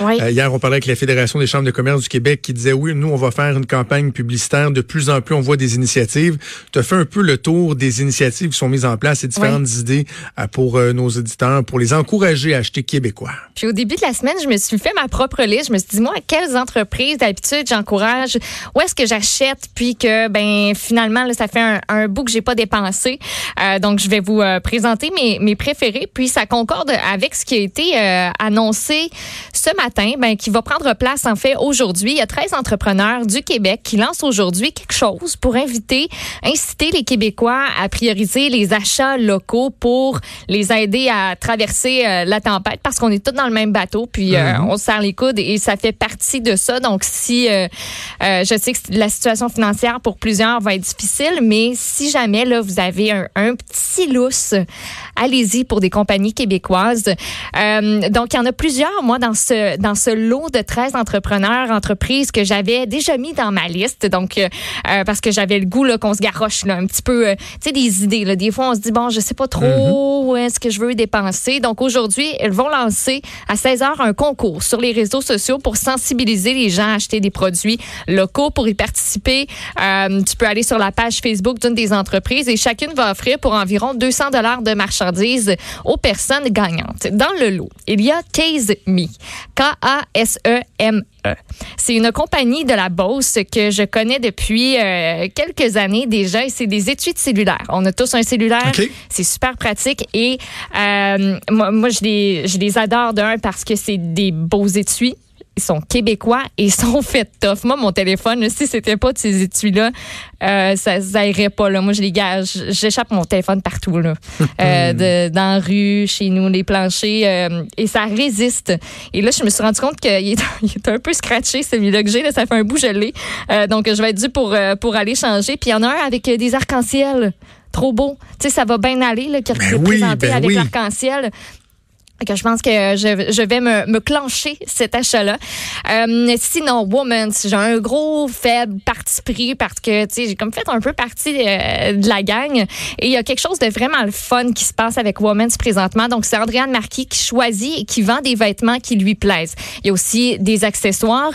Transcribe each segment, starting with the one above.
Oui. Euh, hier, on parlait avec la Fédération des chambres de commerce du Québec qui disait oui, nous, on va faire une campagne publicitaire. De plus en plus, on voit des initiatives. Tu as fait un peu le tour des initiatives qui sont mises en place et différentes idées euh, pour euh, nos auditeurs, pour les encourager à acheter québécois. Puis au début de la semaine, je me suis fait ma propre liste. Je me suis dit, moi, quelles entreprises d'habitude j'encourage? Où est-ce que j'achète? Puis que, ben, finalement, là, ça fait un, un bout que j'ai pas dépensé. Euh, donc, je vais vous présenter mes, mes préférés. Puis ça concorde avec ce qui a été annoncé ce matin, ben, qui va prendre place, en fait, aujourd'hui. Il y a 13 entrepreneurs du Québec qui lancent aujourd'hui quelque chose pour inviter, inciter les Québécois à prioriser les achats locaux pour les aider à traverser euh, la tempête parce qu'on est tous dans le même bateau, puis euh, on se serre les coudes et ça fait partie de ça. Donc, si euh, je sais que la situation financière pour plusieurs va être difficile, mais si jamais là vous avez un, un petit lousse, allez-y pour des compagnies québécoises. Donc, il y en a plusieurs, moi, dans ce dans ce lot de 13 entrepreneurs, entreprises que j'avais déjà mis dans ma liste. Donc, euh, euh, parce que j'avais le goût qu'on se garoche là, un petit peu, euh, tu sais, des idées. Là. Des fois, on se dit bon, je sais pas trop où est-ce que je veux dépenser. Donc, aujourd'hui, elles vont lancer à 16 h un concours sur les réseaux sociaux pour sensibiliser les gens à acheter des produits locaux. Pour y participer, euh, tu peux aller sur la page Facebook d'une des entreprises et chacune va offrir pour environ 200 dollars de marchandises aux personnes gagnantes. Dans le lot, il y a Case Me, K-A-S-E-M-E. C'est une compagnie de la Beauce que je connais depuis euh, quelques années déjà et c'est des études cellulaires. On a tous un cellulaire. C'est super pratique et euh, moi, moi, je les, je les adore d'un parce que c'est des beaux étuis. Ils sont québécois et ils sont faits tough. Moi, mon téléphone, si c'était pas de ces étuis-là, euh, ça, ça irait pas. Là. Moi, je les gage. J'échappe mon téléphone partout. Là. Euh, de, dans la rue, chez nous, les planchers. euh, et ça résiste. Et là, je me suis rendu compte qu'il est, est un peu scratché, celui-là que j'ai. Là, ça fait un bout. Euh, donc, je vais être dû pour, pour aller changer. Puis, il y en a un avec des arcs-en-ciel. Trop beau. Tu sais, ça va bien aller, là, qui est Ben oui, représenté ben avec oui. l'arc-en-ciel que je pense que je, je vais me, me clencher cet achat-là. Euh, sinon, Woman, j'ai un gros faible parti pris parce que tu sais j'ai comme fait un peu partie euh, de la gang et il y a quelque chose de vraiment le fun qui se passe avec Woman présentement. Donc c'est Andréane Marquis qui choisit et qui vend des vêtements qui lui plaisent. Il y a aussi des accessoires,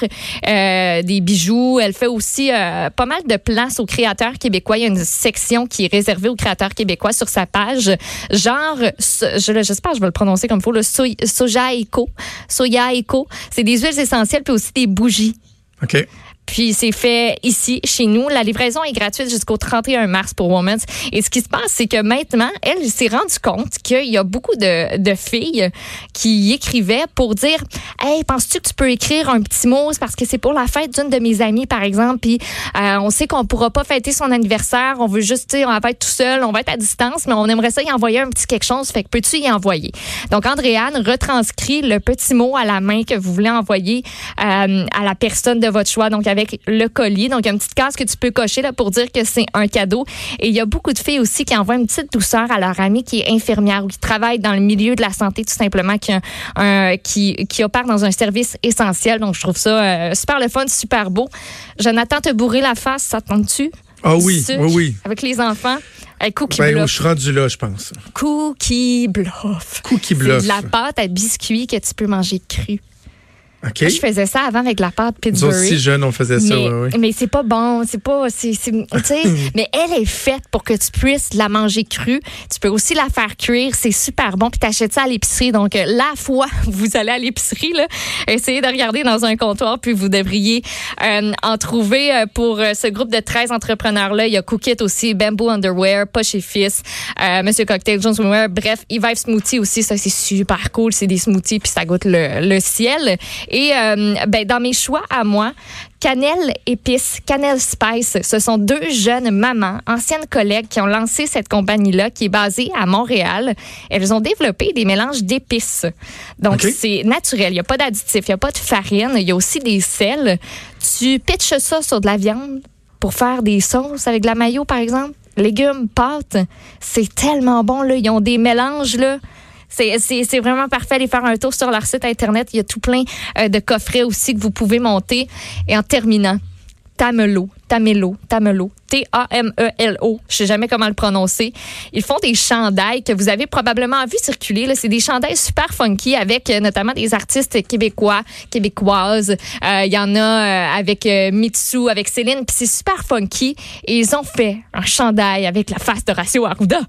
euh, des bijoux. Elle fait aussi euh, pas mal de place aux créateurs québécois. Il y a une section qui est réservée aux créateurs québécois sur sa page. Genre, je- j'espère que je vais le prononcer comme il le soja eco. Soya eco. C'est des huiles essentielles puis aussi des bougies. OK. Puis c'est fait ici, chez nous. La livraison est gratuite jusqu'au 31 mars pour Women's. Et ce qui se passe, c'est que maintenant, elle s'est rendue compte qu'il y a beaucoup de, de filles qui écrivaient pour dire Hey, penses-tu que tu peux écrire un petit mot? Parce que c'est pour la fête d'une de mes amies, par exemple. Puis euh, on sait qu'on pourra pas fêter son anniversaire. On veut juste, on va être tout seul, on va être à distance, mais on aimerait ça y envoyer un petit quelque chose. Fait que peux-tu y envoyer? Donc, Andréane retranscrit le petit mot à la main que vous voulez envoyer euh, à la personne de votre choix. Donc, avec le colis. Donc, il y a une petite case que tu peux cocher là pour dire que c'est un cadeau. Et il y a beaucoup de filles aussi qui envoient une petite douceur à leur amie qui est infirmière ou qui travaille dans le milieu de la santé, tout simplement, qui, un- qui, qui opère dans un service essentiel. Donc, je trouve ça euh, super le fun, super beau. Jonathan, te bourrer la face, ça te tente-tu? Ah oui, oui, oui. Avec les enfants? Hey, cookie Ben, bluff. je suis rendu là, je pense. Cookie bluff. Cookie C'est bluff. de la pâte à biscuits que tu peux manger cru. OK. Moi, je faisais ça avant avec la pâte Nous Pittsburgh. autres, si jeunes, on faisait ça, mais, ouais. mais c'est pas bon, c'est pas, c'est, mais elle est faite pour que tu puisses la manger crue. Tu peux aussi la faire cuire, c'est super bon. Puis t'achètes ça à l'épicerie. Donc la fois vous allez à l'épicerie, là, essayez de regarder dans un comptoir, puis vous devriez euh, en trouver euh, pour euh, ce groupe de 13 entrepreneurs là. Il y a Cookit aussi, Bamboo Underwear, Poche et Fils, euh, Monsieur Cocktail, Jones. Bref, Evive Smoothie aussi, ça c'est super cool. C'est des smoothies puis ça goûte le, le ciel. Et euh, ben dans mes choix à moi. Cannelle épice, Cannelle Spice, ce sont deux jeunes mamans, anciennes collègues qui ont lancé cette compagnie-là qui est basée à Montréal. Elles ont développé des mélanges d'épices. Donc, c'est naturel. Il n'y a pas d'additifs, il n'y a pas de farine, il y a aussi des sels. Tu pitches ça sur de la viande pour faire des sauces avec de la mayo, par exemple. Légumes, pâtes. C'est tellement bon, là. Ils ont des mélanges, là. C'est- vraiment parfait. Allez faire un tour sur leur site Internet. Il y a tout plein euh, de coffrets aussi que vous pouvez monter. Et en terminant, Tamelo, Tamelo, Tamelo, T-A-M-E-L-O. Je sais jamais comment le prononcer. Ils font des chandails que vous avez probablement vu circuler. C'est des chandails super funky avec euh, notamment des artistes québécois, québécoises. Euh, il y en a euh, avec Mitsu, avec Céline. Puis c'est super funky. Et ils ont fait un chandail avec la face de Ratio Arruda.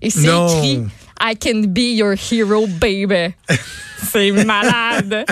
Et c'est écrit I can be your hero, baby. C'est malade.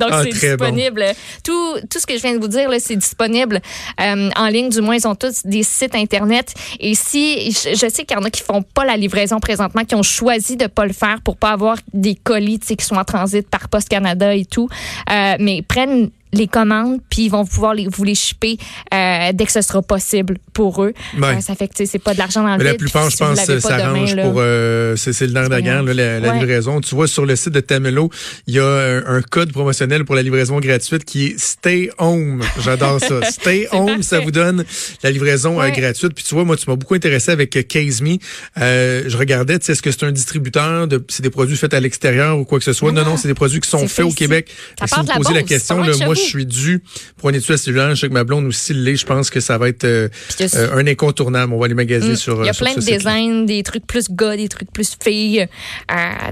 Donc, ah, c'est disponible. Tout, tout ce que je viens de vous dire, c'est disponible euh, en ligne. Du moins, ils ont tous des sites Internet. Et si, je, sais qu'il y en a qui font pas la livraison présentement, qui ont choisi de pas le faire pour pas avoir des colis qui sont en transit par Post Canada et tout, euh, mais prennent les commandes, puis ils vont pouvoir les, vous les shipper euh, dès que ce sera possible pour eux. Euh, ça fait que c'est pas de l'argent dans le. La plupart, je pense, ça s'arrange pour... Euh, c'est le nerf de la guerre, la, la livraison. Tu vois, sur le site de Tamelo, il y a un, code promotionnel pour la livraison gratuite qui est Stay Home. J'adore ça. Stay Home, ça vous donne la livraison gratuite. Puis tu vois, moi, tu m'as beaucoup intéressé avec Case Me. je regardais, tu sais, est-ce que c'est un distributeur de... C'est des produits faits à l'extérieur ou quoi que ce soit? Non, non, c'est des produits qui sont faits au Québec. si vous posez la question, moi, je suis dû pour une étude cellulaire. Je sais que ma blonde aussi l'est. Je pense que ça va être euh, euh, un incontournable. On va les magasiner mm. sur. Il y a euh, plein de designs, des trucs plus gars, des trucs plus filles.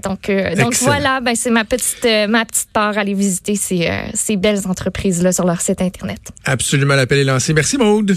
donc, donc voilà, ben, c'est ma petite, ma petite part à aller visiter ces, ces belles entreprises là sur leur site internet. Absolument, l'appel est lancé. Merci Maude.